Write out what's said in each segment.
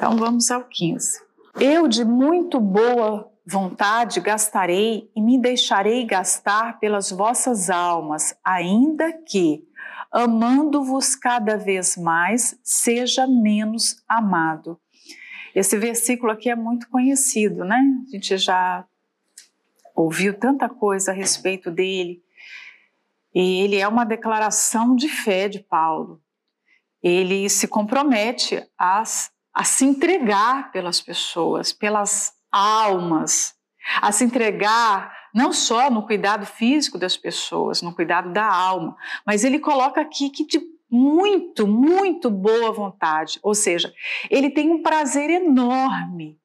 Então vamos ao 15. Eu de muito boa vontade gastarei e me deixarei gastar pelas vossas almas, ainda que, amando-vos cada vez mais, seja menos amado. Esse versículo aqui é muito conhecido, né? A gente já ouviu tanta coisa a respeito dele. E ele é uma declaração de fé de Paulo. Ele se compromete a, a se entregar pelas pessoas, pelas almas, a se entregar não só no cuidado físico das pessoas, no cuidado da alma, mas ele coloca aqui que de muito, muito boa vontade, ou seja, ele tem um prazer enorme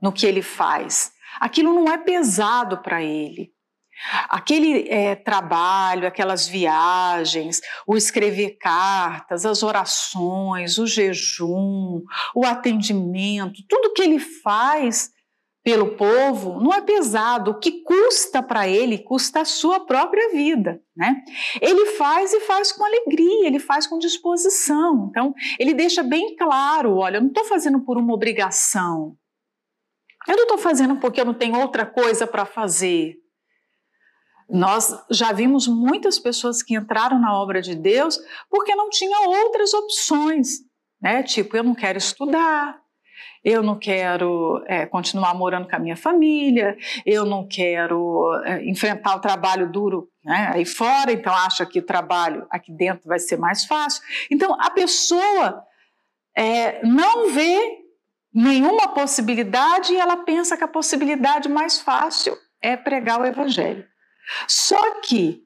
no que ele faz. Aquilo não é pesado para ele. Aquele é, trabalho, aquelas viagens, o escrever cartas, as orações, o jejum, o atendimento, tudo que ele faz pelo povo não é pesado. O que custa para ele, custa a sua própria vida. Né? Ele faz e faz com alegria, ele faz com disposição. Então, ele deixa bem claro: olha, eu não estou fazendo por uma obrigação. Eu não estou fazendo porque eu não tenho outra coisa para fazer. Nós já vimos muitas pessoas que entraram na obra de Deus porque não tinham outras opções, né? Tipo, eu não quero estudar, eu não quero é, continuar morando com a minha família, eu não quero é, enfrentar o trabalho duro né, aí fora, então acha que o trabalho aqui dentro vai ser mais fácil. Então a pessoa é, não vê nenhuma possibilidade e ela pensa que a possibilidade mais fácil é pregar o evangelho. Só que,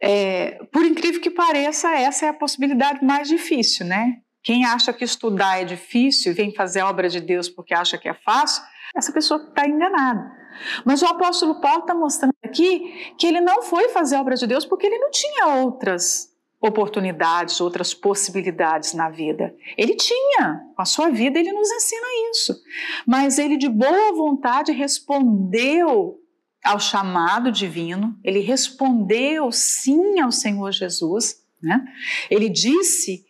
é, por incrível que pareça, essa é a possibilidade mais difícil, né? Quem acha que estudar é difícil e vem fazer a obra de Deus porque acha que é fácil, essa pessoa está enganada. Mas o apóstolo Paulo está mostrando aqui que ele não foi fazer a obra de Deus porque ele não tinha outras oportunidades, outras possibilidades na vida. Ele tinha, com a sua vida ele nos ensina isso. Mas ele de boa vontade respondeu ao chamado divino, ele respondeu sim ao Senhor Jesus, né? Ele disse: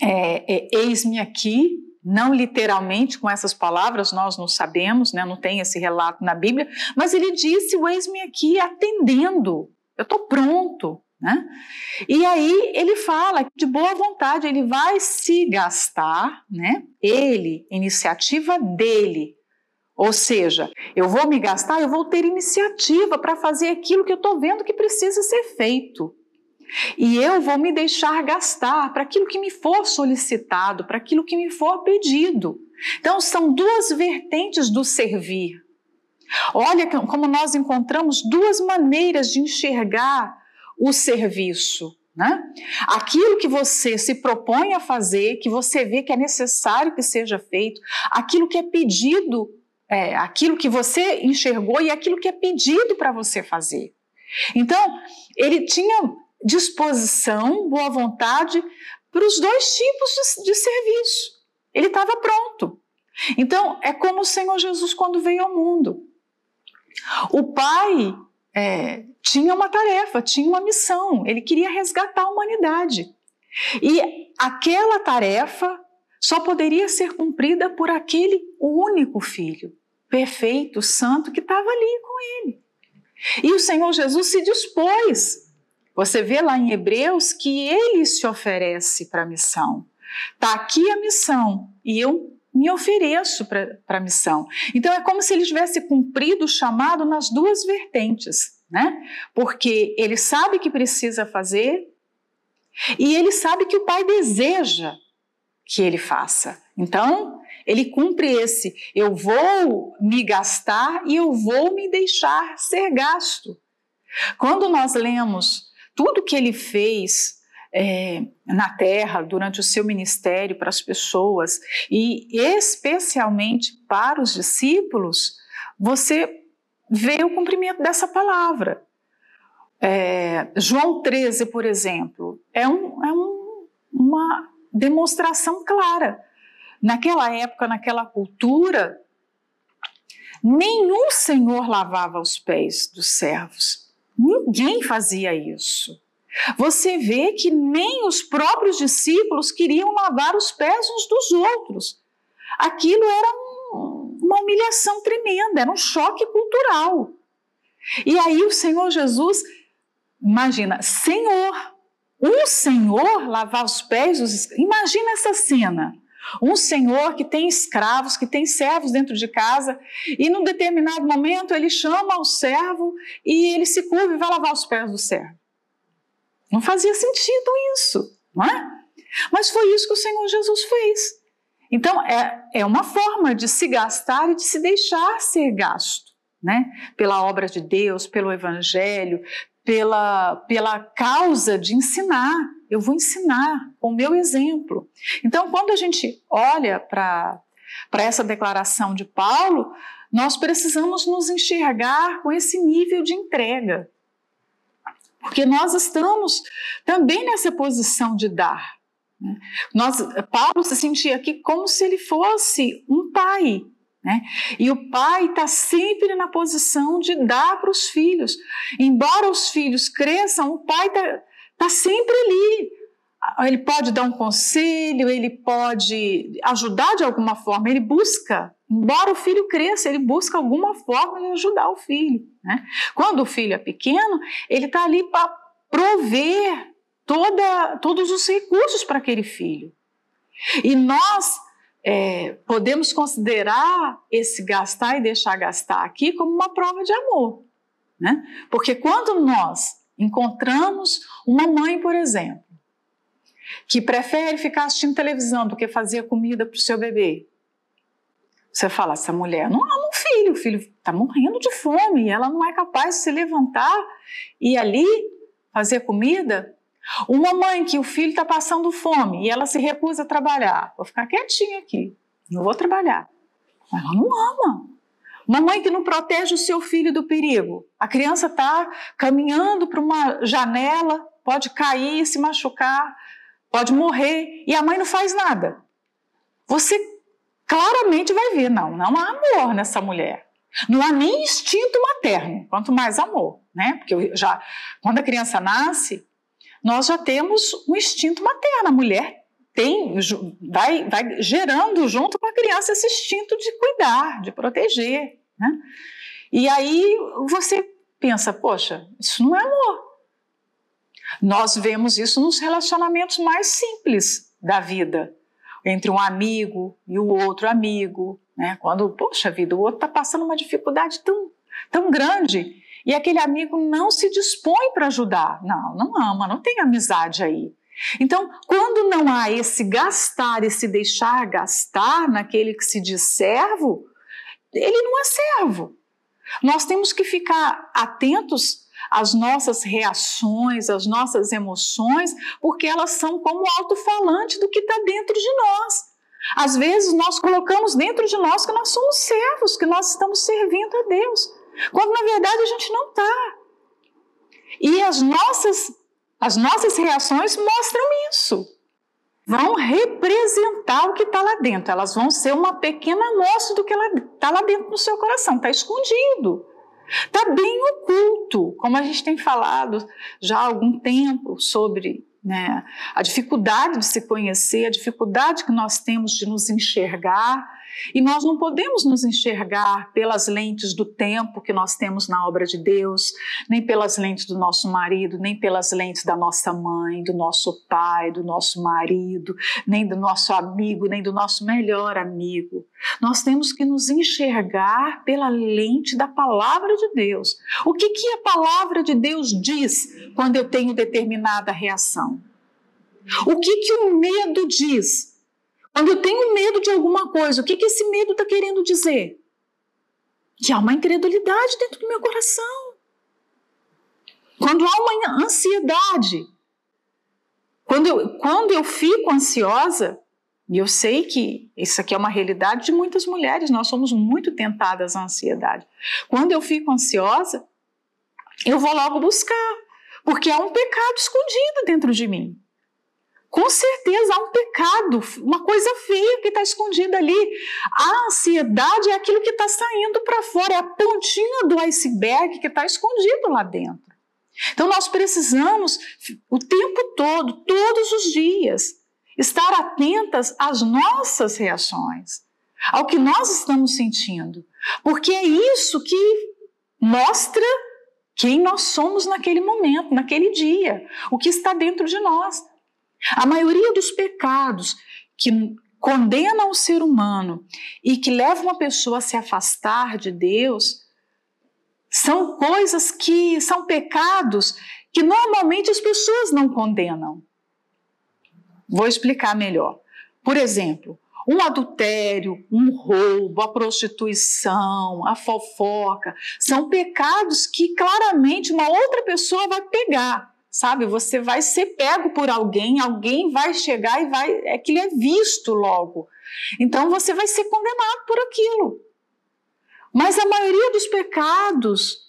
é, é, Eis-me aqui, não literalmente com essas palavras, nós não sabemos, né? Não tem esse relato na Bíblia, mas ele disse: Eis-me aqui, atendendo. Eu estou pronto, né? E aí ele fala de boa vontade ele vai se gastar, né? Ele, iniciativa dele, ou seja, eu vou me gastar, eu vou ter iniciativa para fazer aquilo que eu estou vendo que precisa ser feito. E eu vou me deixar gastar para aquilo que me for solicitado, para aquilo que me for pedido. Então, são duas vertentes do servir. Olha como nós encontramos duas maneiras de enxergar o serviço. Né? Aquilo que você se propõe a fazer, que você vê que é necessário que seja feito, aquilo que é pedido é, aquilo que você enxergou e aquilo que é pedido para você fazer. Então, ele tinha disposição, boa vontade para os dois tipos de, de serviço. Ele estava pronto. Então, é como o Senhor Jesus quando veio ao mundo. O Pai é, tinha uma tarefa, tinha uma missão, ele queria resgatar a humanidade. E aquela tarefa só poderia ser cumprida por aquele único filho, perfeito, santo, que estava ali com ele. E o Senhor Jesus se dispôs. Você vê lá em Hebreus que ele se oferece para a missão. Está aqui a missão e eu me ofereço para a missão. Então é como se ele tivesse cumprido o chamado nas duas vertentes, né? Porque ele sabe que precisa fazer e ele sabe que o Pai deseja que ele faça. Então, ele cumpre esse: eu vou me gastar e eu vou me deixar ser gasto. Quando nós lemos tudo que ele fez é, na terra durante o seu ministério para as pessoas e especialmente para os discípulos, você vê o cumprimento dessa palavra. É, João 13, por exemplo, é, um, é um, uma demonstração clara. Naquela época, naquela cultura, nenhum senhor lavava os pés dos servos. Ninguém fazia isso. Você vê que nem os próprios discípulos queriam lavar os pés uns dos outros. aquilo era um, uma humilhação tremenda, era um choque cultural. E aí o Senhor Jesus, imagina, Senhor, um Senhor lavar os pés dos. Imagina essa cena. Um senhor que tem escravos, que tem servos dentro de casa, e num determinado momento ele chama o servo e ele se curva e vai lavar os pés do servo. Não fazia sentido isso, não é? Mas foi isso que o Senhor Jesus fez. Então, é, é uma forma de se gastar e de se deixar ser gasto, né? Pela obra de Deus, pelo Evangelho, pela, pela causa de ensinar. Eu vou ensinar com o meu exemplo. Então, quando a gente olha para essa declaração de Paulo, nós precisamos nos enxergar com esse nível de entrega. Porque nós estamos também nessa posição de dar. Né? Nós, Paulo se sentia aqui como se ele fosse um pai, né? E o pai está sempre na posição de dar para os filhos. Embora os filhos cresçam, o pai está tá sempre ali. Ele pode dar um conselho, ele pode ajudar de alguma forma, ele busca. Embora o filho cresça, ele busca alguma forma de ajudar o filho. Né? Quando o filho é pequeno, ele está ali para prover toda, todos os recursos para aquele filho. E nós é, podemos considerar esse gastar e deixar gastar aqui como uma prova de amor. Né? Porque quando nós encontramos uma mãe, por exemplo, que prefere ficar assistindo televisão do que fazer comida para o seu bebê, você fala, essa mulher não ama um filho, o filho está morrendo de fome, ela não é capaz de se levantar e ali fazer comida, uma mãe que o filho está passando fome e ela se recusa a trabalhar, vou ficar quietinha aqui, não vou trabalhar. Ela não ama. Uma mãe que não protege o seu filho do perigo. A criança está caminhando para uma janela, pode cair, se machucar, pode morrer e a mãe não faz nada. Você claramente vai ver, não, não há amor nessa mulher. Não há nem instinto materno, quanto mais amor, né? Porque já quando a criança nasce, nós já temos um instinto materno. A mulher tem, vai, vai gerando junto com a criança esse instinto de cuidar, de proteger. Né? E aí você pensa, poxa, isso não é amor. Nós vemos isso nos relacionamentos mais simples da vida, entre um amigo e o outro amigo, né? Quando, poxa vida, o outro está passando uma dificuldade tão, tão grande e aquele amigo não se dispõe para ajudar. Não, não ama, não tem amizade aí. Então, quando não há esse gastar, esse deixar gastar naquele que se diz servo, ele não é servo. Nós temos que ficar atentos às nossas reações, às nossas emoções, porque elas são como alto-falante do que está dentro de nós. Às vezes nós colocamos dentro de nós que nós somos servos, que nós estamos servindo a Deus quando na verdade a gente não está. E as nossas, as nossas reações mostram isso. Vão representar o que está lá dentro, elas vão ser uma pequena amostra do que está lá dentro no seu coração, está escondido. Está bem oculto, como a gente tem falado já há algum tempo sobre né, a dificuldade de se conhecer, a dificuldade que nós temos de nos enxergar e nós não podemos nos enxergar pelas lentes do tempo que nós temos na obra de Deus, nem pelas lentes do nosso marido, nem pelas lentes da nossa mãe, do nosso pai, do nosso marido, nem do nosso amigo, nem do nosso melhor amigo. Nós temos que nos enxergar pela lente da palavra de Deus. O que, que a palavra de Deus diz quando eu tenho determinada reação? O que, que o medo diz quando eu tenho medo de alguma coisa, o que, que esse medo está querendo dizer? Que há uma incredulidade dentro do meu coração. Quando há uma ansiedade, quando eu, quando eu fico ansiosa, e eu sei que isso aqui é uma realidade de muitas mulheres, nós somos muito tentadas à ansiedade. Quando eu fico ansiosa, eu vou logo buscar, porque há um pecado escondido dentro de mim com certeza há um pecado, uma coisa feia que está escondida ali. A ansiedade é aquilo que está saindo para fora, é a pontinha do iceberg que está escondido lá dentro. Então nós precisamos o tempo todo, todos os dias, estar atentas às nossas reações. ao que nós estamos sentindo, porque é isso que mostra quem nós somos naquele momento, naquele dia, o que está dentro de nós. A maioria dos pecados que condenam o ser humano e que levam a pessoa a se afastar de Deus são coisas que são pecados que normalmente as pessoas não condenam. Vou explicar melhor. Por exemplo, um adultério, um roubo, a prostituição, a fofoca, são pecados que claramente uma outra pessoa vai pegar, sabe? Você vai ser pego por alguém, alguém vai chegar e vai, é que ele é visto logo. Então você vai ser condenado por aquilo. Mas a maioria dos pecados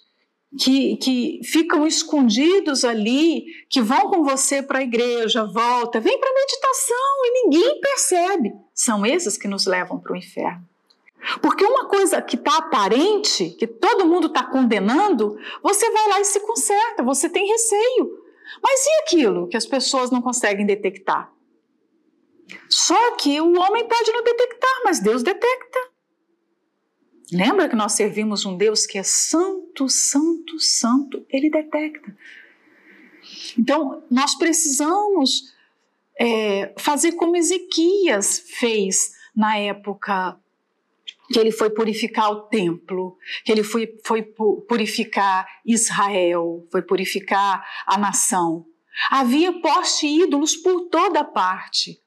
que, que ficam escondidos ali, que vão com você para a igreja, volta, vem para a meditação e ninguém percebe. São esses que nos levam para o inferno. Porque uma coisa que está aparente, que todo mundo está condenando, você vai lá e se conserta, você tem receio. Mas e aquilo que as pessoas não conseguem detectar? Só que o homem pode não detectar, mas Deus detecta. Lembra que nós servimos um Deus que é santo, santo, santo? Ele detecta. Então, nós precisamos é, fazer como Ezequias fez na época que ele foi purificar o templo, que ele foi, foi purificar Israel, foi purificar a nação. Havia poste ídolos por toda parte.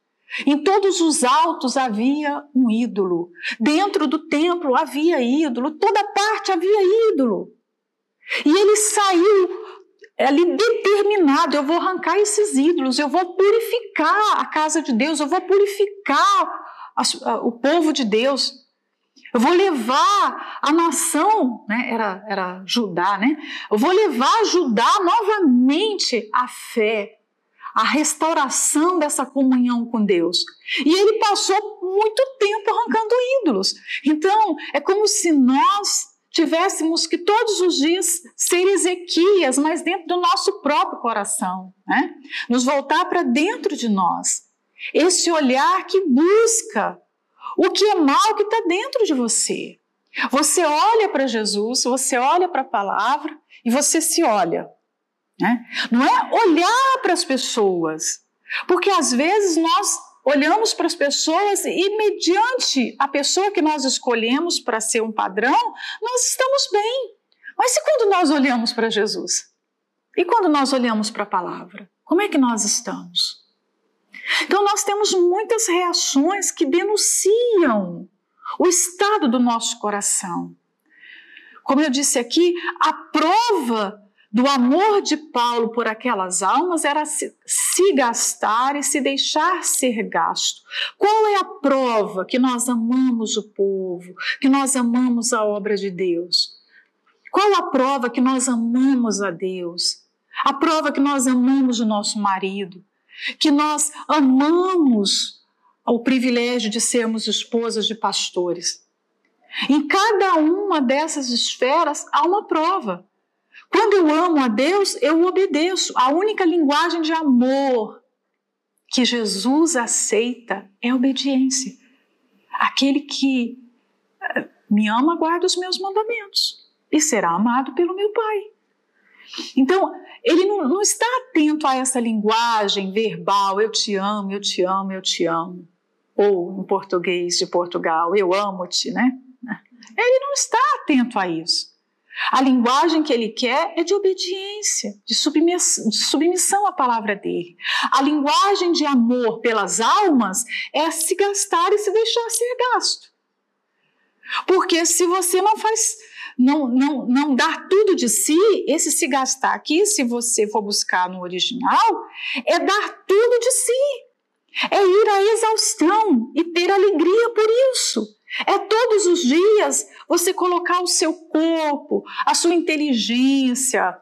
Em todos os altos havia um ídolo. Dentro do templo havia ídolo. Toda parte havia ídolo. E ele saiu ali determinado: eu vou arrancar esses ídolos, eu vou purificar a casa de Deus, eu vou purificar o povo de Deus. Eu vou levar a nação, né? era, era Judá, né? Eu vou levar Judá novamente à fé, a restauração dessa comunhão com Deus. E ele passou muito tempo arrancando ídolos. Então, é como se nós tivéssemos que todos os dias ser Ezequias, mas dentro do nosso próprio coração, né? Nos voltar para dentro de nós. Esse olhar que busca o que é mal que está dentro de você. Você olha para Jesus, você olha para a palavra e você se olha. Né? Não é olhar para as pessoas, porque às vezes nós olhamos para as pessoas e, mediante a pessoa que nós escolhemos para ser um padrão, nós estamos bem. Mas e quando nós olhamos para Jesus? E quando nós olhamos para a palavra? Como é que nós estamos? Então, nós temos muitas reações que denunciam o estado do nosso coração. Como eu disse aqui, a prova do amor de Paulo por aquelas almas era se, se, gastar e se deixar ser gasto. Qual é a prova que nós amamos o povo, que nós amamos a obra de Deus? Qual a prova que nós amamos a Deus? A prova que nós amamos o nosso marido, que nós amamos o privilégio de sermos esposas de pastores. Em cada uma dessas esferas há uma prova. Quando eu amo a Deus, eu obedeço. A única linguagem de amor que Jesus aceita é a obediência. Aquele que eh, me ama, guarda os meus mandamentos e será amado pelo meu Pai. Então, ele não, não, está atento a essa linguagem verbal, eu te amo, eu te amo, eu te amo. Ou em português de Portugal, eu amo-te, né? Ele não está atento a isso. A linguagem que ele quer é de obediência, de submissão, de submissão à palavra dele. A linguagem de amor pelas almas é se gastar e se deixar ser gasto. Porque se você não faz, não, não, não dar tudo de si, esse se gastar aqui, se você for buscar no original, é dar tudo de si. É ir à exaustão e ter alegria por isso. É todos os dias você colocar o seu corpo, a sua inteligência,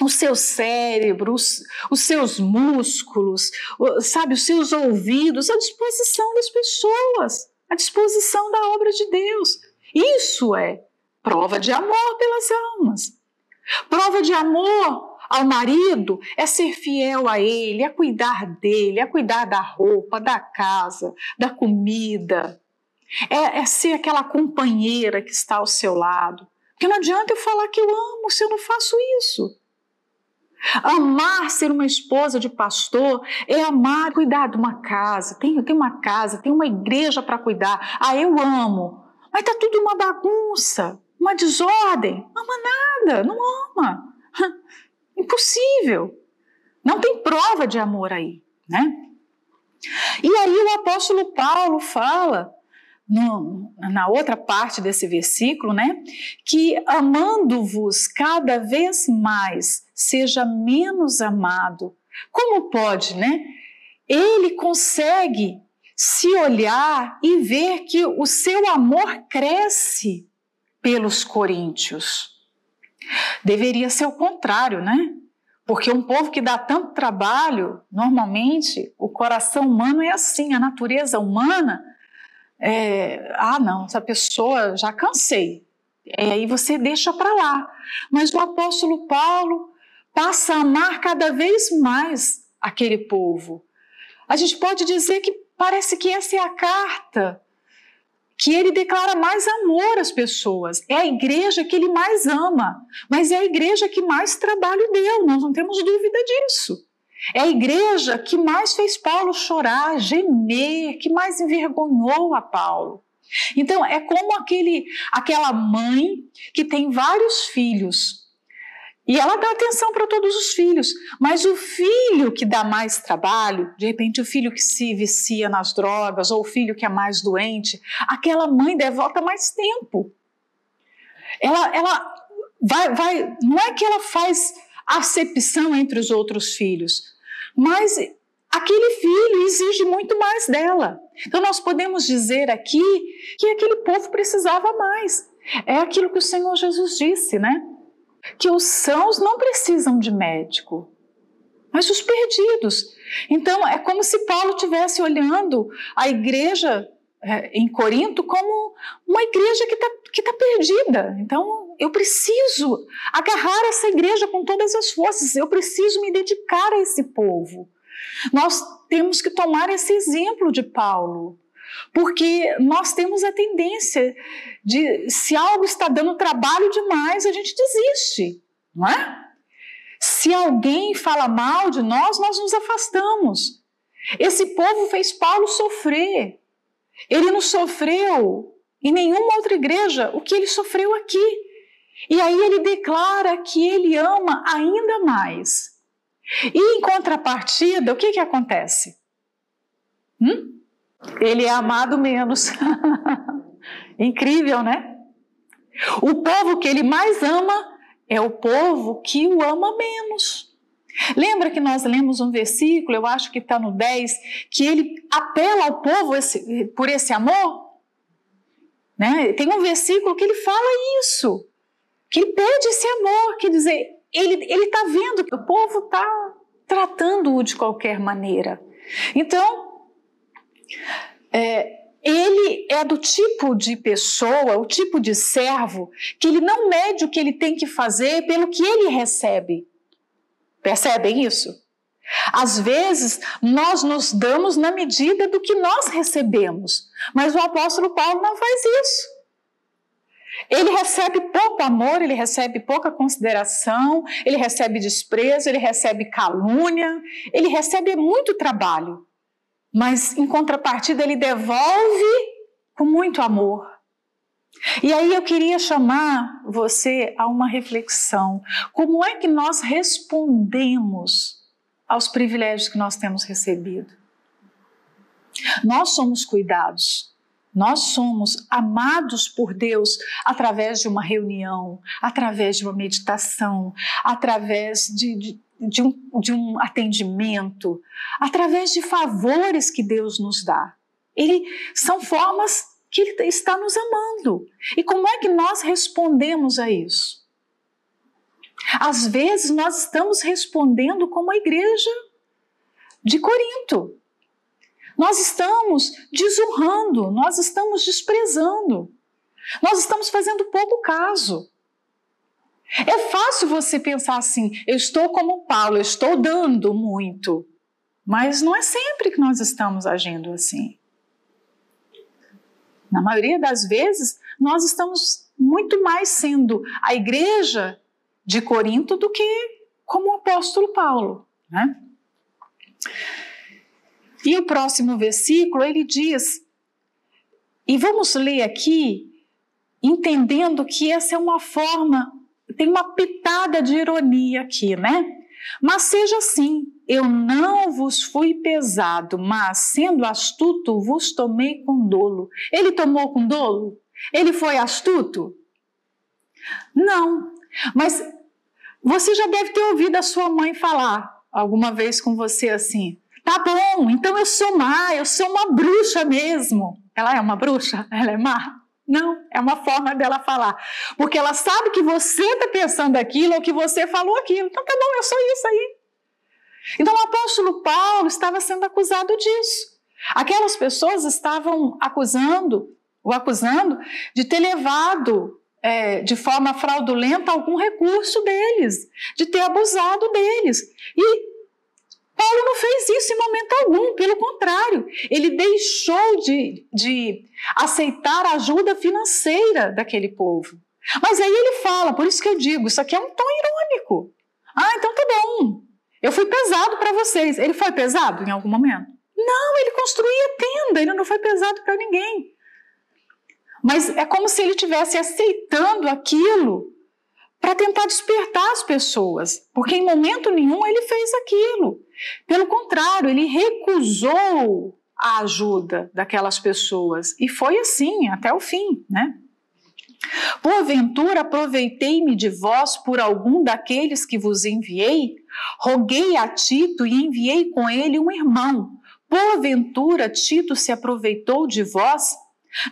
o seu cérebro, os, os, seus músculos, sabe, os seus ouvidos à disposição das pessoas, à disposição da obra de Deus. Isso é prova de amor pelas almas. Prova de amor ao marido é ser fiel a ele, é cuidar dele, é cuidar da roupa, da casa, da comida, é, é ser aquela companheira que está ao seu lado. Porque não adianta eu falar que eu amo se eu não faço isso. Amar ser uma esposa de pastor é amar cuidar de uma casa. Tem, tem uma casa, tem uma igreja para cuidar. Ah, eu amo. Mas está tudo uma bagunça, uma desordem. Ama nada, não ama. Impossível. Não tem prova de amor aí, né? E aí o apóstolo Paulo fala no, na outra parte desse versículo, né? Que amando-vos cada vez mais, seja menos amado. Como pode, né? Ele consegue se olhar e ver que o seu amor cresce pelos coríntios. Deveria ser o contrário, né? Porque um povo que dá tanto trabalho, normalmente o coração humano é assim, a natureza humana é, ah, não, essa pessoa já cansei. E aí você deixa para lá. Mas o apóstolo Paulo passa a amar cada vez mais aquele povo. A gente pode dizer que parece que essa é a carta que ele declara mais amor às pessoas. É a igreja que ele mais ama, mas é a igreja que mais trabalho deu, nós não temos dúvida disso. É a igreja que mais fez Paulo chorar, gemer, que mais envergonhou a Paulo. Então, é como aquele, aquela mãe que tem vários filhos e ela dá atenção para todos os filhos, mas o filho que dá mais trabalho, de repente o filho que se vicia nas drogas ou o filho que é mais doente, aquela mãe devota mais tempo. Ela, ela vai, vai, não é que ela faz acepção entre os outros filhos, mas aquele filho exige muito mais dela. Então nós podemos dizer aqui que aquele povo precisava mais. É aquilo que o Senhor Jesus disse, né? Que os sãos não precisam de médico, mas os perdidos. Então é como se Paulo estivesse olhando a igreja é, em Corinto como uma igreja que está que tá perdida. Então eu preciso agarrar essa igreja com todas as forças, eu preciso me dedicar a esse povo. Nós temos que tomar esse exemplo de Paulo, porque nós temos a tendência de, se algo está dando trabalho demais, a gente desiste, não é? Se alguém fala mal de nós, nós nos afastamos. Esse povo fez Paulo sofrer. Ele não sofreu em nenhuma outra igreja o que ele sofreu aqui. E aí ele declara que ele ama ainda mais. E em contrapartida, o que, que acontece? Hum? Ele é amado menos. Incrível, né? O povo que ele mais ama é o povo que o ama menos. Lembra que nós lemos um versículo, eu acho que está no 10, que ele apela ao povo esse, por esse amor? Né? Tem um versículo que ele fala isso que ele pede esse amor, quer dizer, ele está vendo que o povo está tratando-o de qualquer maneira. Então, é, ele é do tipo de pessoa, o tipo de servo, que ele não mede o que ele tem que fazer pelo que ele recebe. Percebem isso? Às vezes, nós nos damos na medida do que nós recebemos, mas o apóstolo Paulo não faz isso. Ele recebe pouco amor, ele recebe pouca consideração, ele recebe desprezo, ele recebe calúnia, ele recebe muito trabalho. Mas em contrapartida, ele devolve com muito amor. E aí eu queria chamar você a uma reflexão. Como é que nós respondemos aos privilégios que nós temos recebido? Nós somos cuidados nós somos amados por Deus através de uma reunião, através de uma meditação, através de, de, de, um, de um atendimento, através de favores que Deus nos dá. Ele são formas que Ele está nos amando. E como é que nós respondemos a isso? Às vezes nós estamos respondendo como a igreja de Corinto. Nós estamos desonrando, nós estamos desprezando, nós estamos fazendo pouco caso. É fácil você pensar assim: eu estou como Paulo, eu estou dando muito. Mas não é sempre que nós estamos agindo assim. Na maioria das vezes, nós estamos muito mais sendo a igreja de Corinto do que como o apóstolo Paulo, né? E o próximo versículo ele diz, e vamos ler aqui, entendendo que essa é uma forma, tem uma pitada de ironia aqui, né? Mas seja assim, eu não vos fui pesado, mas sendo astuto, vos tomei com dolo. Ele tomou com dolo? Ele foi astuto? Não, mas você já deve ter ouvido a sua mãe falar alguma vez com você assim: tá bom, então eu sou má, eu sou uma bruxa mesmo. Ela é uma bruxa? Ela é má? Não, é uma forma dela falar. Porque ela sabe que você está pensando aquilo ou que você falou aquilo. Então tá bom, eu sou isso aí. Então o apóstolo Paulo estava sendo acusado disso. Aquelas pessoas estavam acusando, o acusando de ter levado é, de forma fraudulenta algum recurso deles, de ter abusado deles. E Paulo não fez isso em momento algum, pelo contrário, ele deixou de, de aceitar a ajuda financeira daquele povo. Mas aí ele fala, por isso que eu digo, isso aqui é um tom irônico. Ah, então tá bom, eu fui pesado para vocês. Ele foi pesado em algum momento? Não, ele construía tenda, ele não foi pesado para ninguém. Mas é como se ele estivesse aceitando aquilo para tentar despertar as pessoas, porque em momento nenhum ele fez aquilo. Pelo contrário, ele recusou a ajuda daquelas pessoas e foi assim até o fim, né? Porventura aproveitei-me de vós por algum daqueles que vos enviei? Roguei a Tito e enviei com ele um irmão. Porventura Tito se aproveitou de vós?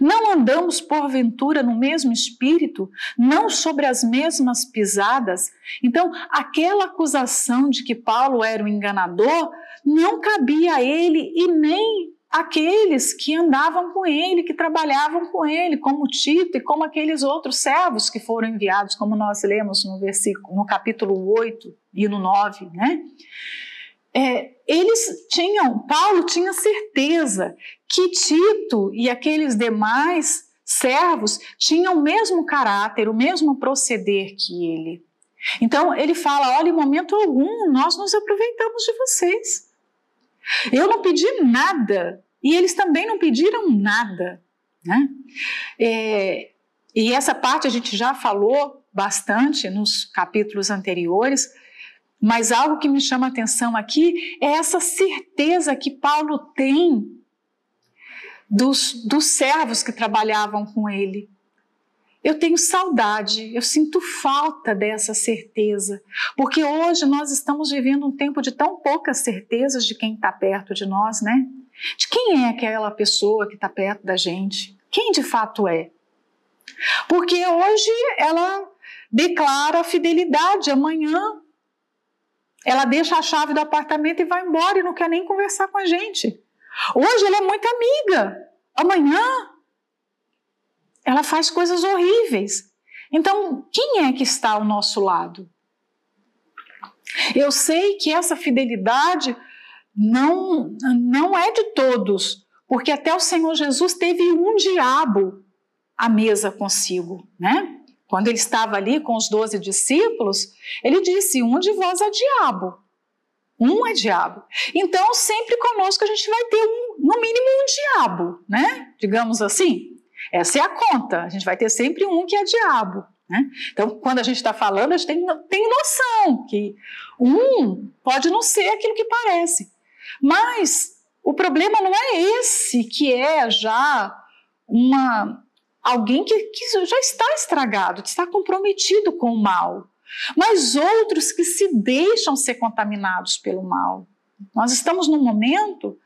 Não andamos, porventura, no mesmo espírito, não sobre as mesmas pisadas? Então, aquela acusação de que Paulo era um enganador não cabia a ele e nem aqueles que andavam com ele, que trabalhavam com ele, como Tito e como aqueles outros servos que foram enviados, como nós lemos no versículo, no capítulo 8 e no 9, né? É, eles tinham, Paulo tinha certeza que Tito e aqueles demais servos tinham o mesmo caráter, o mesmo proceder que ele. Então ele fala: olha, em momento algum nós nos aproveitamos de vocês. Eu não pedi nada e eles também não pediram nada. Né? É, e essa parte a gente já falou bastante nos capítulos anteriores, mas algo que me chama a atenção aqui é essa certeza que Paulo tem dos, dos servos que trabalhavam com ele. Eu tenho saudade, eu sinto falta dessa certeza, porque hoje nós estamos vivendo um tempo de tão poucas certezas de quem está perto de nós, né? De quem é aquela pessoa que está perto da gente? Quem de fato é? Porque hoje ela declara fidelidade, amanhã ela deixa a chave do apartamento e vai embora e não quer nem conversar com a gente. Hoje ela é muito amiga, amanhã ela faz coisas horríveis. Então, quem é que está ao nosso lado? Eu sei que essa fidelidade não, não é de todos, porque até o Senhor Jesus teve um diabo à mesa consigo, né? Quando ele estava ali com os doze discípulos, ele disse: Um de vós é diabo. Um é diabo. Então, sempre conosco a gente vai ter, um, no mínimo, um diabo, né? Digamos assim. Essa é a conta. A gente vai ter sempre um que é diabo. Né? Então, quando a gente está falando, a gente tem, tem noção que um pode não ser aquilo que parece. Mas o problema não é esse, que é já uma alguém que, que já está estragado, que está comprometido com o mal mas outros que se deixam ser contaminados pelo mal. Nós estamos num momento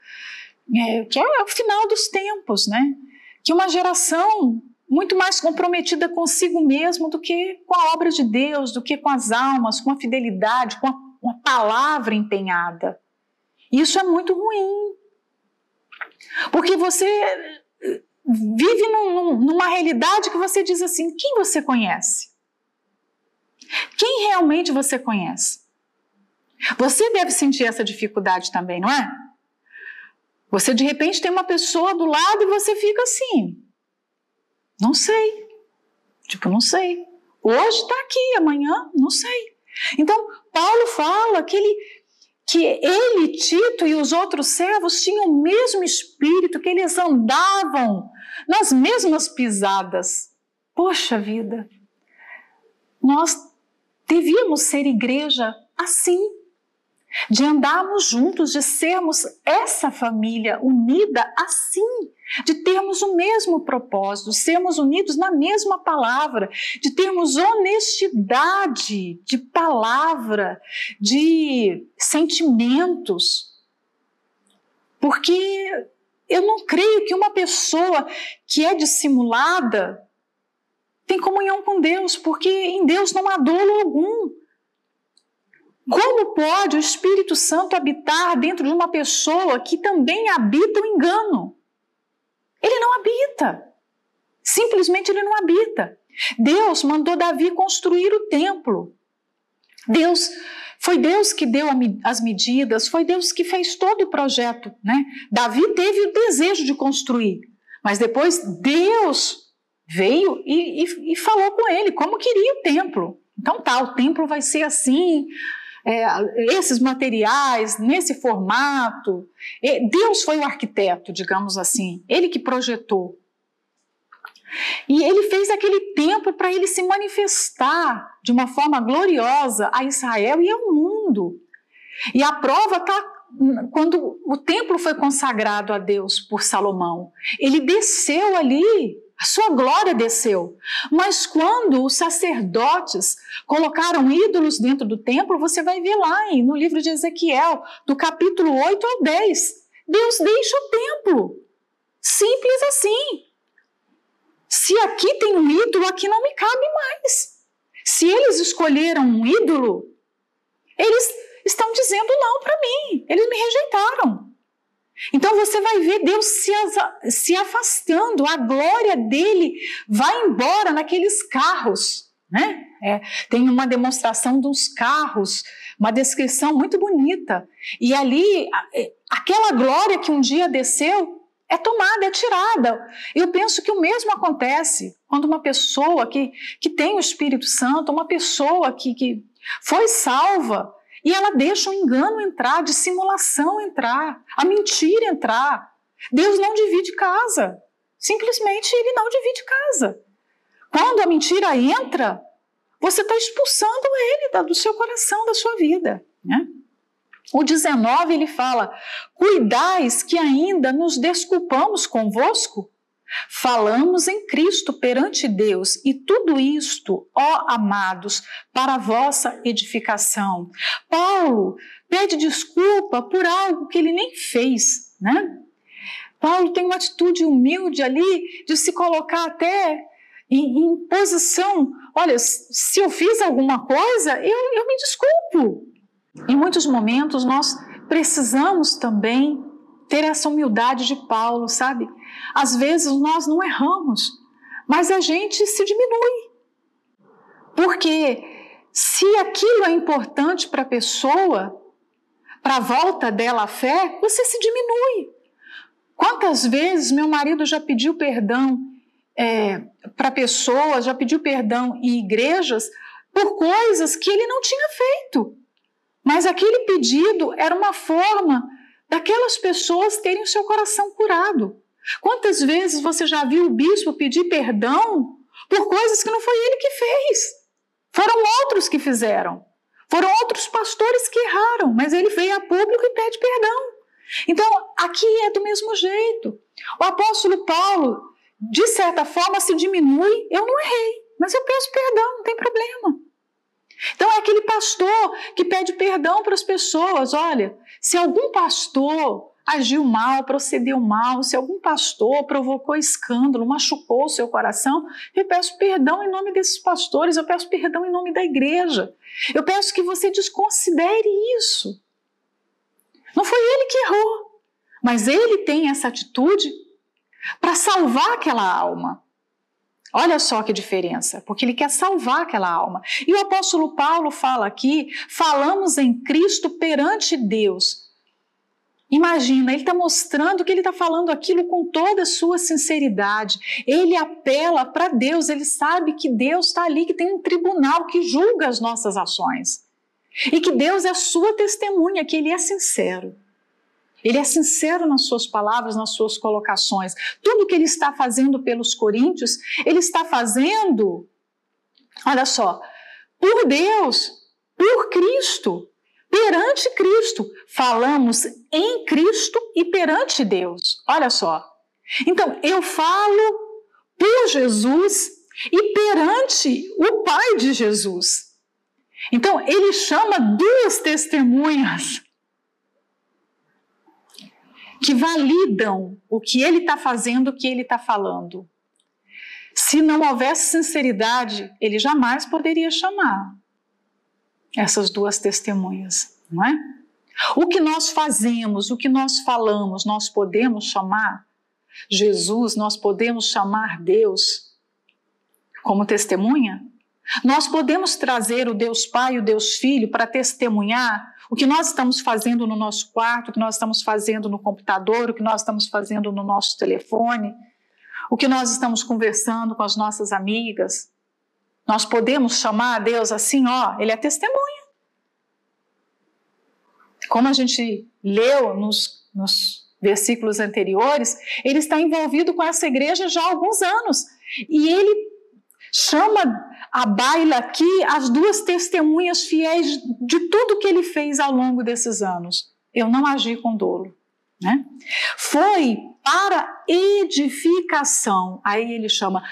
é, que é o final dos tempos, né? Que uma geração muito mais comprometida consigo mesmo do que com a obra de Deus, do que com as almas, com a fidelidade, com a, uma palavra empenhada. Isso é muito ruim. Porque você vive num, numa realidade que você diz assim: quem você conhece? Quem realmente você conhece? Você deve sentir essa dificuldade também, não é? Você de repente tem uma pessoa do lado e você fica assim: Não sei. Tipo, não sei. Hoje está aqui, amanhã, não sei. Então, Paulo fala que ele, que ele, Tito e os outros servos tinham o mesmo espírito, que eles andavam nas mesmas pisadas. Poxa vida, nós devíamos ser igreja assim de andarmos juntos, de sermos essa família unida assim, de termos o mesmo propósito, sermos unidos na mesma palavra, de termos honestidade de palavra, de sentimentos. Porque eu não creio que uma pessoa que é dissimulada tem comunhão com Deus, porque em Deus não há dolo algum. Como pode o Espírito Santo habitar dentro de uma pessoa que também habita o engano? Ele não habita. Simplesmente ele não habita. Deus mandou Davi construir o templo. Deus foi Deus que deu as medidas, foi Deus que fez todo o projeto, né? Davi teve o desejo de construir, mas depois Deus veio e, e, e falou com ele como queria o templo. Então tá, o templo vai ser assim, é, esses materiais, nesse formato. Deus foi o arquiteto, digamos assim, ele que projetou. E ele fez aquele tempo para ele se manifestar de uma forma gloriosa a Israel e ao mundo. E a prova está quando o templo foi consagrado a Deus por Salomão. Ele desceu ali a sua glória desceu. Mas quando os sacerdotes colocaram ídolos dentro do templo, você vai ver lá no livro de Ezequiel, do capítulo 8 ao 10. Deus deixa o templo. Simples assim. Se aqui tem um ídolo, aqui não me cabe mais. Se eles escolheram um ídolo, eles estão dizendo não para mim. Eles me rejeitaram. Então você vai ver Deus se, se afastando, a glória dele vai embora naqueles carros. Né? É, tem uma demonstração dos carros, uma descrição muito bonita. E ali, é, aquela glória que um dia desceu é tomada, é tirada. Eu penso que o mesmo acontece quando uma pessoa que, que tem o Espírito Santo, uma pessoa que, que foi salva, e ela deixa o engano entrar, a dissimulação entrar, a mentira entrar. Deus não divide casa. Simplesmente ele não divide casa. Quando a mentira entra, você está expulsando ele do seu coração, da sua vida. Né? O 19 ele fala: Cuidais que ainda nos desculpamos convosco Falamos em Cristo perante Deus e tudo isto, ó amados, para a vossa edificação. Paulo pede desculpa por algo que ele nem fez, né? Paulo tem uma atitude humilde ali de se colocar até em, em posição. Olha, se eu fiz alguma coisa, eu, eu me desculpo. Em muitos momentos nós precisamos também ter essa humildade de Paulo, sabe? Às vezes nós não erramos, mas a gente se diminui. Porque se aquilo é importante para a pessoa, para a volta dela à fé, você se diminui. Quantas vezes meu marido já pediu perdão é, para pessoas, já pediu perdão em igrejas por coisas que ele não tinha feito. Mas aquele pedido era uma forma daquelas pessoas terem o seu coração curado. Quantas vezes você já viu o bispo pedir perdão por coisas que não foi ele que fez? Foram outros que fizeram. Foram outros pastores que erraram, mas ele veio a público e pede perdão. Então, aqui é do mesmo jeito. O apóstolo Paulo, de certa forma, se diminui. Eu não errei, mas eu peço perdão, não tem problema. Então é aquele pastor que pede perdão para as pessoas. Olha, se algum pastor agiu mal, procedeu mal, se algum pastor provocou escândalo, machucou o seu coração, eu peço perdão em nome desses pastores, eu peço perdão em nome da igreja. Eu peço que você desconsidere isso. Não foi ele que errou, mas ele tem essa atitude para salvar aquela alma. Olha só que diferença, porque ele quer salvar aquela alma. E o apóstolo Paulo fala aqui: falamos em Cristo perante Deus. Imagina, ele está mostrando que ele está falando aquilo com toda a sua sinceridade. Ele apela para Deus, ele sabe que Deus está ali, que tem um tribunal que julga as nossas ações. E que Deus é sua testemunha, que ele é sincero. Ele é sincero nas suas palavras, nas suas colocações. Tudo que ele está fazendo pelos coríntios, ele está fazendo, olha só, por Deus, por Cristo perante Cristo. Falamos em Cristo e perante Deus. Olha só. Então, eu falo por Jesus e perante o Pai de Jesus. Então, ele chama duas testemunhas que validam o que ele está fazendo, o que ele está falando. Se não houvesse sinceridade, ele jamais poderia chamar essas duas testemunhas, não é? O que nós fazemos, o que nós falamos, nós podemos chamar Jesus, nós podemos chamar Deus como testemunha? Nós podemos trazer o Deus Pai e o Deus Filho para testemunhar o que nós estamos fazendo no nosso quarto, o que nós estamos fazendo no computador, o que nós estamos fazendo no nosso telefone, o que nós estamos conversando com as nossas amigas, nós podemos chamar a Deus assim, ó, ele é testemunha. Como a gente leu nos, nos versículos anteriores, ele está envolvido com essa igreja já há alguns anos. E ele chama a baila aqui as duas testemunhas fiéis de tudo que ele fez ao longo desses anos. Eu não agi com dolo. Né? Foi para edificação. Aí ele chama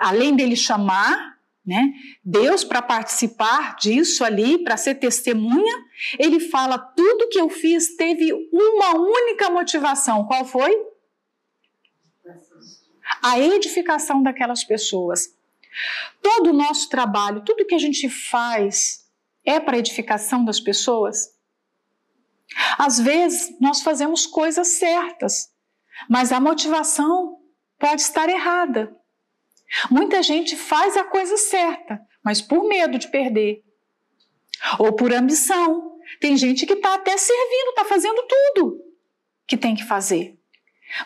além dele chamar né, Deus para participar disso ali, para ser testemunha, ele fala: tudo que eu fiz teve uma única motivação. Qual foi? A edificação daquelas pessoas. Todo o nosso trabalho, tudo que a gente faz é para edificação das pessoas? Às vezes nós fazemos coisas certas, mas a motivação pode estar errada. Muita gente faz a coisa certa, mas por medo de perder. Ou por ambição. Tem gente que está até servindo, está fazendo tudo que tem que fazer.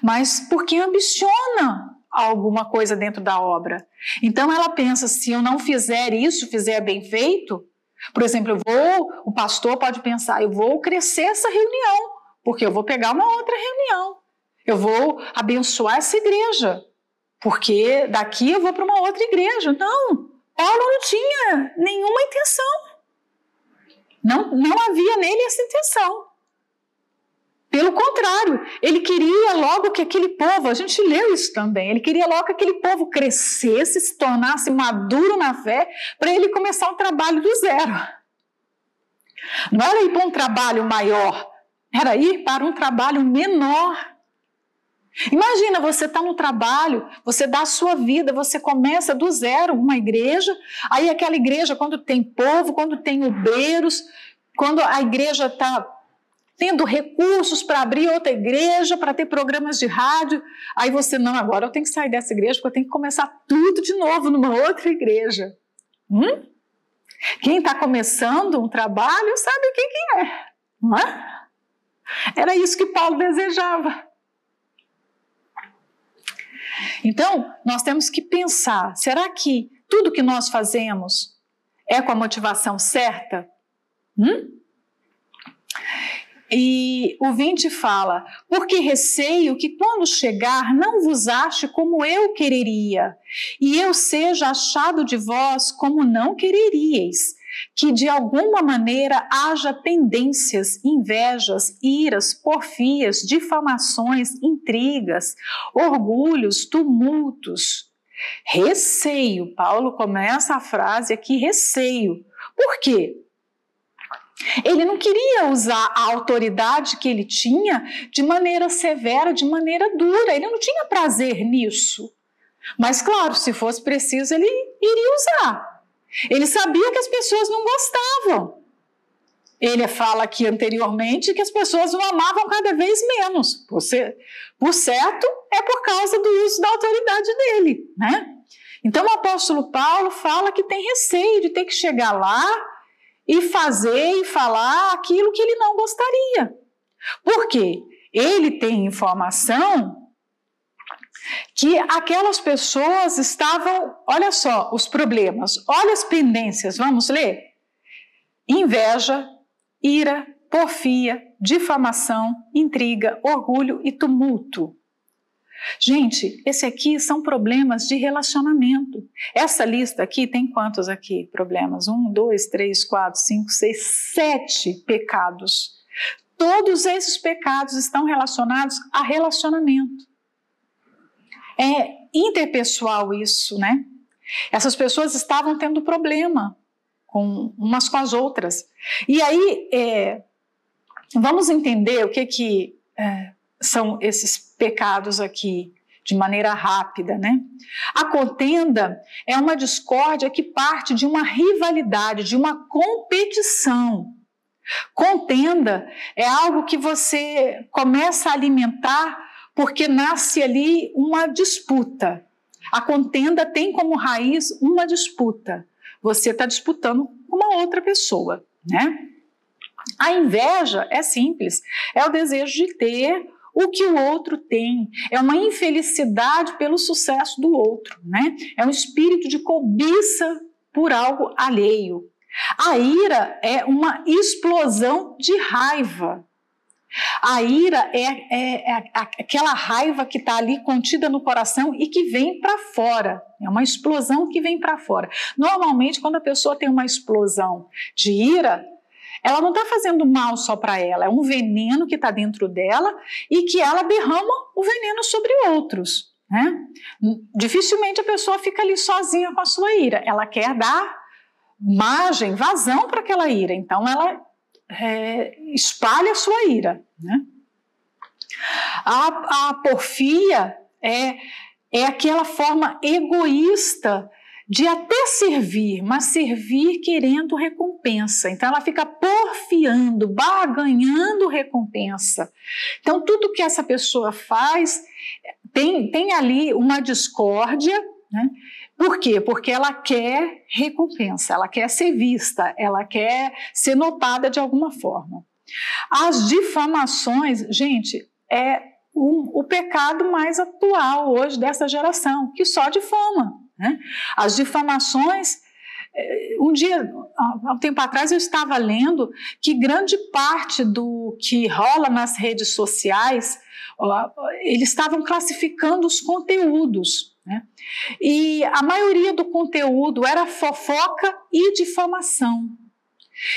Mas porque ambiciona alguma coisa dentro da obra. Então ela pensa: se eu não fizer isso, fizer bem feito, por exemplo, eu vou, o pastor pode pensar, eu vou crescer essa reunião, porque eu vou pegar uma outra reunião. Eu vou abençoar essa igreja porque daqui eu vou para uma outra igreja. Não, Paulo não tinha nenhuma intenção. Não, não havia nele essa intenção. Pelo contrário, ele queria logo que aquele povo, a gente leu isso também, ele queria logo que aquele povo crescesse, se tornasse maduro na fé, para ele começar um trabalho do zero. Não era ir para um trabalho maior, era ir para um trabalho menor. Imagina, você está no trabalho, você dá a sua vida, você começa do zero uma igreja, aí aquela igreja, quando tem povo, quando tem obreiros, quando a igreja está tendo recursos para abrir outra igreja, para ter programas de rádio, aí você, não, agora eu tenho que sair dessa igreja porque eu tenho que começar tudo de novo numa outra igreja. Hum? Quem está começando um trabalho sabe quem que é, não é? Era isso que Paulo desejava. Então, nós temos que pensar: será que tudo que nós fazemos é com a motivação certa? Hum? E o 20 fala: Porque receio que quando chegar não vos ache como eu quereria, e eu seja achado de vós como não quereríeis, que de alguma maneira haja pendências, invejas, iras, porfias, difamações, intrigas, orgulhos, tumultos. Receio, Paulo começa a frase aqui, receio. Por quê? Ele não queria usar a autoridade que ele tinha de maneira severa, de maneira dura. Ele não tinha prazer nisso. Mas, claro, se fosse preciso, ele iria usar. Ele sabia que as pessoas não gostavam. Ele fala aqui anteriormente que as pessoas o amavam cada vez menos. Por, por certo, é por causa do uso da autoridade dele, né? Então o apóstolo Paulo fala que tem receio de ter que chegar lá e fazer e falar aquilo que ele não gostaria. Por quê? Ele tem informação que aquelas pessoas estavam, olha só, os problemas, olha as pendências, vamos ler? Inveja, ira, porfia, difamação, intriga, orgulho e tumulto. Gente, esse aqui são problemas de relacionamento. Essa lista aqui tem quantos aqui problemas? Um, dois, três, quatro, cinco, seis, sete pecados. Todos esses pecados estão relacionados a relacionamento. É interpessoal isso, né? Essas pessoas estavam tendo problema com umas com as outras. E aí, é, vamos entender o que que é, são esses pecados aqui de maneira rápida, né? A contenda é uma discórdia que parte de uma rivalidade, de uma competição. Contenda é algo que você começa a alimentar porque nasce ali uma disputa. A contenda tem como raiz uma disputa. Você está disputando uma outra pessoa, né? A inveja é simples, é o desejo de ter o que o outro tem, é uma infelicidade pelo sucesso do outro, né? É um espírito de cobiça por algo alheio. A ira é uma explosão de raiva. A ira é, é, é aquela raiva que está ali contida no coração e que vem para fora. É uma explosão que vem para fora. Normalmente, quando a pessoa tem uma explosão de ira, ela não está fazendo mal só para ela, é um veneno que está dentro dela e que ela derrama o veneno sobre outros. Né? Dificilmente a pessoa fica ali sozinha com a sua ira, ela quer dar margem, vazão para aquela ira, então ela é, espalha a sua ira. Né? A, a porfia é, é aquela forma egoísta de até servir, mas servir querendo recompensa. Então ela fica porfiando, barganhando recompensa. Então tudo que essa pessoa faz tem, tem ali uma discórdia, né? Por quê? Porque ela quer recompensa, ela quer ser vista, ela quer ser notada de alguma forma. As difamações, gente, é o, o pecado mais atual hoje dessa geração, que só difama. Né? As difamações. Eh, um dia, há um tempo atrás, eu estava lendo que grande parte do que rola nas redes sociais, eles estavam classificando os conteúdos. Né? E a maioria do conteúdo era fofoca e difamação.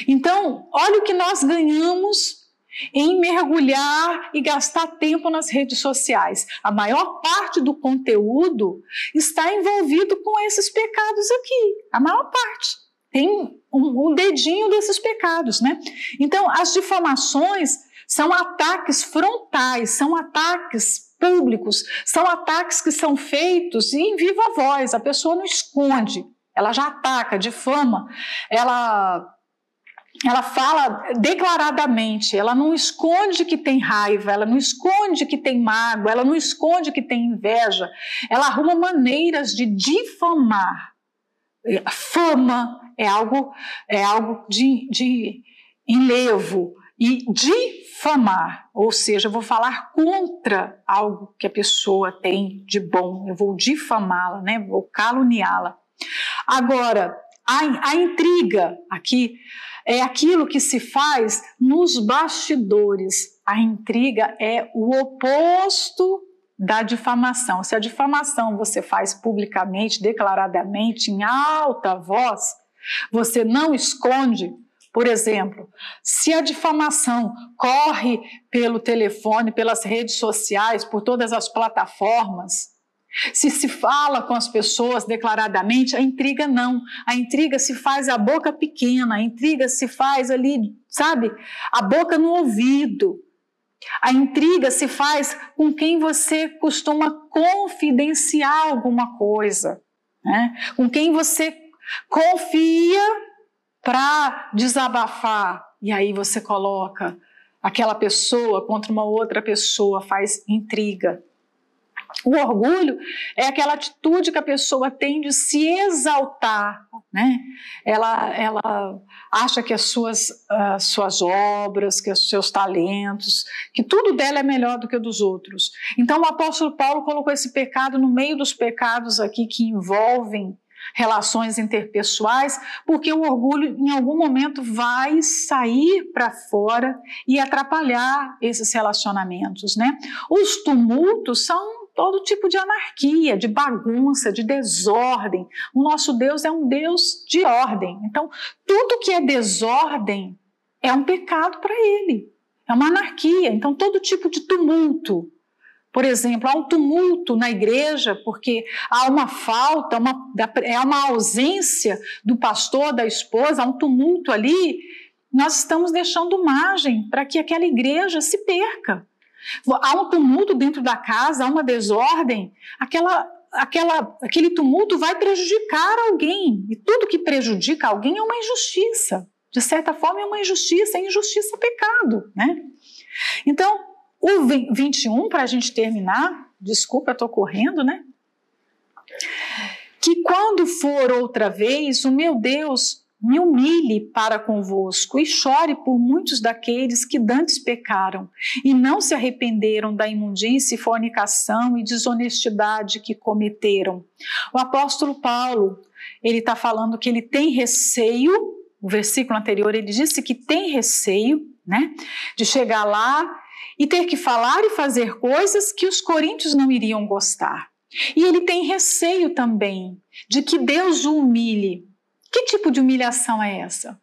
Então, olha o que nós ganhamos em mergulhar e gastar tempo nas redes sociais. A maior parte do conteúdo está envolvido com esses pecados aqui. A maior parte. Tem um, um dedinho desses pecados, né? Então, as difamações são ataques frontais, são ataques públicos, são ataques que são feitos em viva voz, a pessoa não esconde, ela já ataca, difama, ela ela fala declaradamente, ela não esconde que tem raiva, ela não esconde que tem mágoa, ela não esconde que tem inveja, ela arruma maneiras de difamar. Fama é algo, é algo de, de enlevo e difamar, ou seja, eu vou falar contra algo que a pessoa tem de bom, eu vou difamá-la, né? vou caluniá-la. Agora, a, a intriga aqui é aquilo que se faz nos bastidores. A intriga é o oposto da difamação. Se a difamação você faz publicamente, declaradamente, em alta voz, você não esconde. Por exemplo, se a difamação corre pelo telefone, pelas redes sociais, por todas as plataformas, se se fala com as pessoas declaradamente, a intriga não. A intriga se faz a boca pequena, a intriga se faz ali, sabe? A boca no ouvido. A intriga se faz com quem você costuma confidenciar alguma coisa, né? com quem você confia para desabafar. E aí você coloca aquela pessoa contra uma outra pessoa, faz intriga. O orgulho é aquela atitude que a pessoa tem de se exaltar, né? Ela, ela acha que as suas, as suas obras, que os seus talentos, que tudo dela é melhor do que o dos outros. Então o apóstolo Paulo colocou esse pecado no meio dos pecados aqui que envolvem relações interpessoais, porque o orgulho em algum momento vai sair para fora e atrapalhar esses relacionamentos, né? Os tumultos são todo tipo de anarquia, de bagunça, de desordem. O nosso Deus é um Deus de ordem. Então, tudo que é desordem é um pecado para ele. É uma anarquia. Então, todo tipo de tumulto, por exemplo, há um tumulto na igreja porque há uma falta, uma, é uma ausência do pastor, da esposa, há um tumulto ali. Nós estamos deixando margem para que aquela igreja se perca. Há um tumulto dentro da casa, há uma desordem, aquela, aquela, aquele tumulto vai prejudicar alguém. E tudo que prejudica alguém é uma injustiça. De certa forma, é uma injustiça, é injustiça é pecado. Né? Então, o 21, para a gente terminar, desculpa, estou correndo, né? Que quando for outra vez, o meu Deus me humilhe para convosco e chore por muitos daqueles que dantes pecaram e não se arrependeram da imundície, fornicação e desonestidade que cometeram. O apóstolo Paulo, ele está falando que ele tem receio, o versículo anterior ele disse que tem receio, né, de chegar lá e ter que falar e fazer coisas que os coríntios não iriam gostar. E ele tem receio também de que Deus o humilhe. Que tipo de humilhação é essa?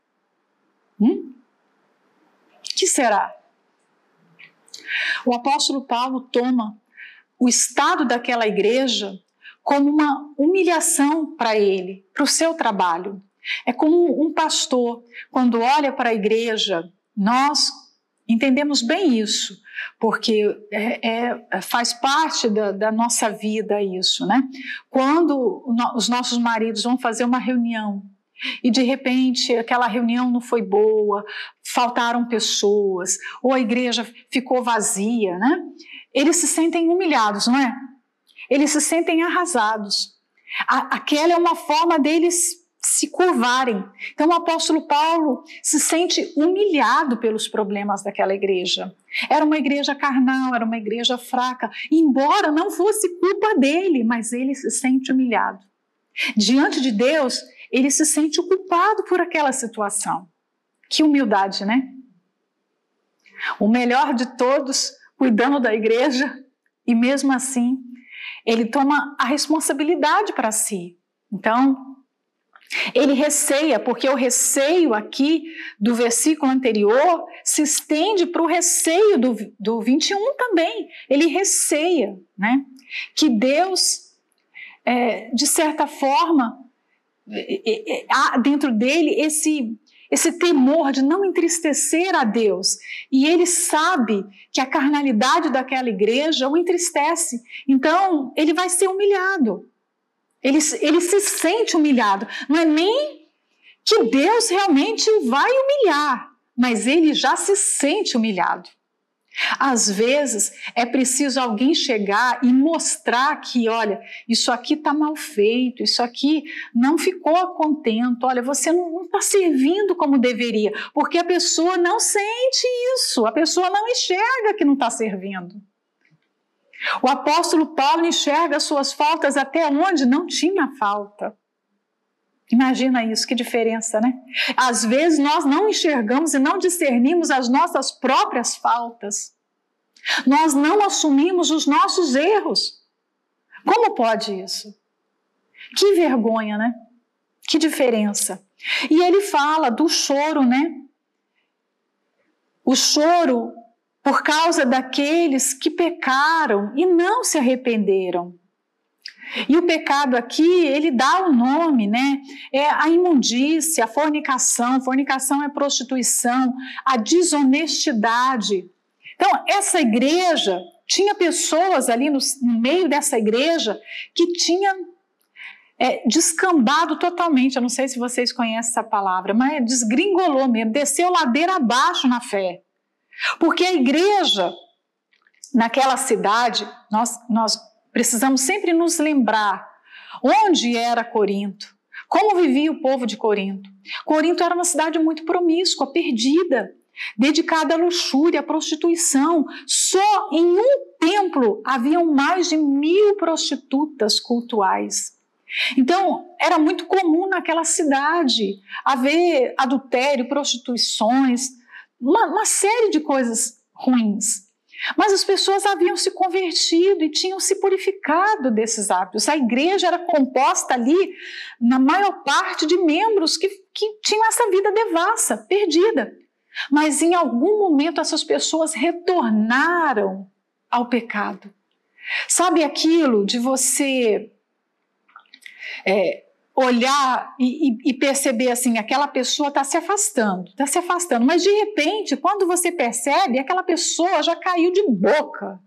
Hum? Que será? O apóstolo Paulo toma o estado daquela igreja como uma humilhação para ele, para o seu trabalho. É como um pastor, quando olha para a igreja, nós entendemos bem isso porque é, é, faz parte da, da, nossa vida isso, né? Quando os nossos maridos vão fazer uma reunião e de repente aquela reunião não foi boa, faltaram pessoas, ou a igreja ficou vazia, né? Eles se sentem humilhados, não é? Eles se sentem arrasados. A, aquela é uma forma deles se curvarem. Então o apóstolo Paulo se sente humilhado pelos problemas daquela igreja. Era uma igreja carnal, era uma igreja fraca, embora não fosse culpa dele, mas ele se sente humilhado. Diante de Deus, ele se sente culpado por aquela situação. Que humildade, né? O melhor de todos, cuidando da igreja, e mesmo assim, ele toma a responsabilidade para si. Então, ele receia, porque o receio aqui do versículo anterior se estende para o receio do, do 21 também. Ele receia, né? Que Deus, é, de certa forma, há dentro dele esse, esse temor de não entristecer a Deus. E ele sabe que a carnalidade daquela igreja o entristece. Então, ele vai ser humilhado. Ele, ele se sente humilhado. Não é nem que Deus realmente o vai humilhar, mas ele já se sente humilhado. Às vezes é preciso alguém chegar e mostrar que, olha, isso aqui está mal feito, isso aqui não ficou contento, olha, você não está servindo como deveria, porque a pessoa não sente isso, a pessoa não enxerga que não está servindo. O apóstolo Paulo enxerga suas faltas até onde não tinha falta. Imagina isso, que diferença, né? Às vezes nós não enxergamos e não discernimos as nossas próprias faltas. Nós não assumimos os nossos erros. Como pode isso? Que vergonha, né? Que diferença. E ele fala do choro, né? O choro por causa daqueles que pecaram e não se arrependeram. E o pecado aqui, ele dá o nome, né? É a imundícia, a fornicação, fornicação é prostituição, a desonestidade. Então, essa igreja, tinha pessoas ali no, no meio dessa igreja que tinham é, descambado totalmente. Eu não sei se vocês conhecem essa palavra, mas desgringolou mesmo, desceu ladeira abaixo na fé. Porque a igreja naquela cidade, nós, nós precisamos sempre nos lembrar onde era Corinto, como vivia o povo de Corinto. Corinto era uma cidade muito promíscua, perdida, dedicada à luxúria, à prostituição. Só em um templo haviam mais de mil prostitutas cultuais. Então, era muito comum naquela cidade haver adultério, prostituições, uma, uma série de coisas ruins. Mas as pessoas haviam se convertido e tinham se purificado desses hábitos. A igreja era composta ali, na maior parte, de membros que, que tinham essa vida devassa, perdida. Mas em algum momento essas pessoas retornaram ao pecado. Sabe aquilo de você é, olhar e, e, e, perceber assim, aquela pessoa está se afastando, está se afastando, mas de repente, quando você percebe, aquela pessoa já caiu de boca,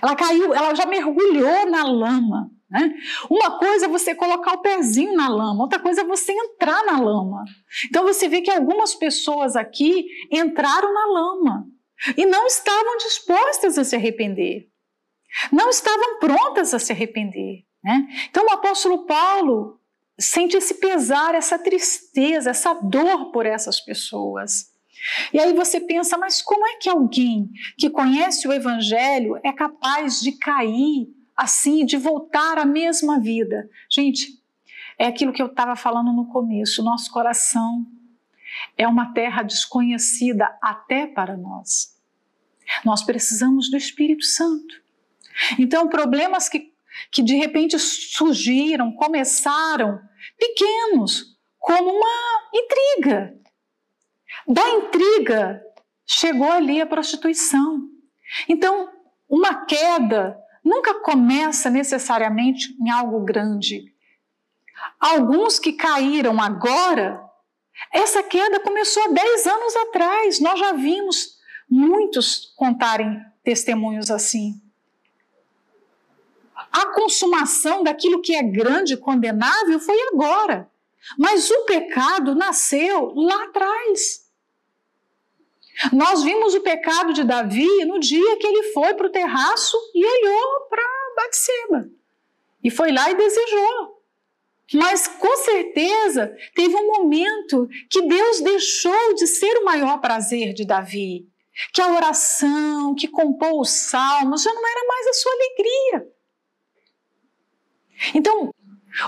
ela caiu, ela já mergulhou na lama. Né? Uma coisa é você colocar o pezinho na lama, outra coisa é você entrar na lama. Então você vê que algumas pessoas aqui entraram na lama e não estavam dispostas a se arrepender, não estavam prontas a se arrepender. Né? Então o apóstolo Paulo sente esse pesar, essa tristeza, essa dor por essas pessoas. E aí você pensa, mas como é que alguém que conhece o Evangelho é capaz de cair assim, de voltar à mesma vida? Gente, é aquilo que eu estava falando no começo: nosso coração é uma terra desconhecida até para nós. Nós precisamos do Espírito Santo. Então, problemas que que de repente surgiram, começaram pequenos, como uma intriga. Da intriga chegou ali a prostituição. Então, uma queda nunca começa necessariamente em algo grande. Alguns que caíram agora, essa queda começou há 10 anos atrás. Nós já vimos muitos contarem testemunhos assim a consumação daquilo que é grande e condenável foi agora. Mas o pecado nasceu lá atrás. Nós vimos o pecado de Davi no dia que ele foi para o terraço e olhou para Batseba. E foi lá e desejou. Mas com certeza teve um momento que Deus deixou de ser o maior prazer de Davi. Que a oração, que compôs os salmos, já não era mais a sua alegria. Então,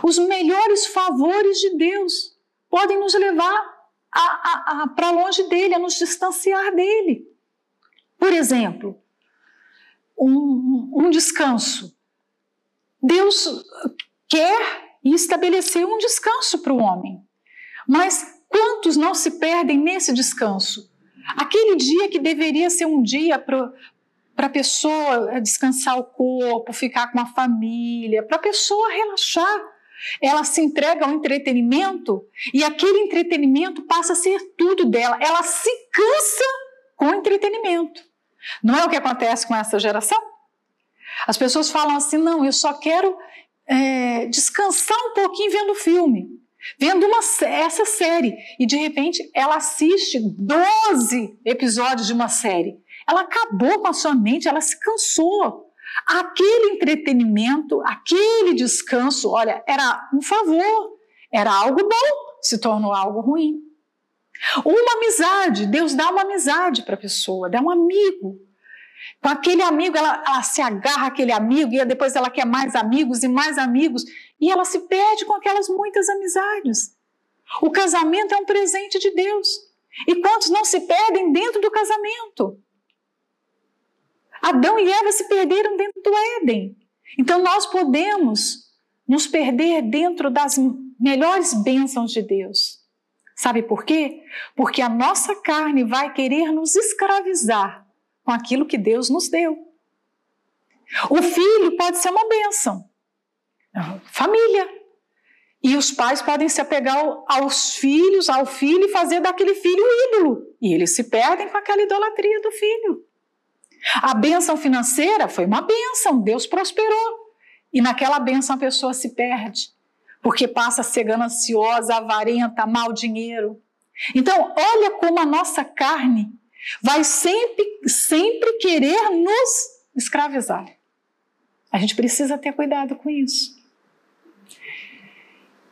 os melhores favores de Deus podem nos levar para longe dele, a nos distanciar dele. Por exemplo, um, um descanso. Deus quer e estabeleceu um descanso para o homem. Mas quantos não se perdem nesse descanso? Aquele dia que deveria ser um dia para para a pessoa descansar o corpo, ficar com a família, para a pessoa relaxar. Ela se entrega ao entretenimento e aquele entretenimento passa a ser tudo dela. Ela se cansa com o entretenimento. Não é o que acontece com essa geração? As pessoas falam assim: não, eu só quero é, descansar um pouquinho vendo filme, vendo uma, essa série. E de repente ela assiste 12 episódios de uma série ela acabou com a sua mente, ela se cansou. Aquele entretenimento, aquele descanso, olha, era um favor, era algo bom, se tornou algo ruim. Uma amizade, Deus dá uma amizade para a pessoa, dá um amigo. Com aquele amigo, ela, ela se agarra àquele amigo e depois ela quer mais amigos e mais amigos e ela se perde com aquelas muitas amizades. O casamento é um presente de Deus. E quantos não se perdem dentro do casamento? Adão e Eva se perderam dentro do Éden. Então nós podemos nos perder dentro das melhores bênçãos de Deus. Sabe por quê? Porque a nossa carne vai querer nos escravizar com aquilo que Deus nos deu. O filho pode ser uma bênção. Família. E os pais podem se apegar aos filhos, ao filho e fazer daquele filho um ídolo. E eles se perdem com aquela idolatria do filho. A bênção financeira foi uma bênção, Deus prosperou. E naquela bênção a pessoa se perde, porque passa a ser gananciosa, avarenta, mal dinheiro. Então, olha como a nossa carne vai sempre, sempre querer nos escravizar. A gente precisa ter cuidado com isso.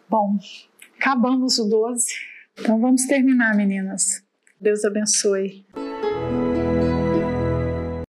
Bom, acabamos o 12. Então vamos terminar, meninas. Deus abençoe.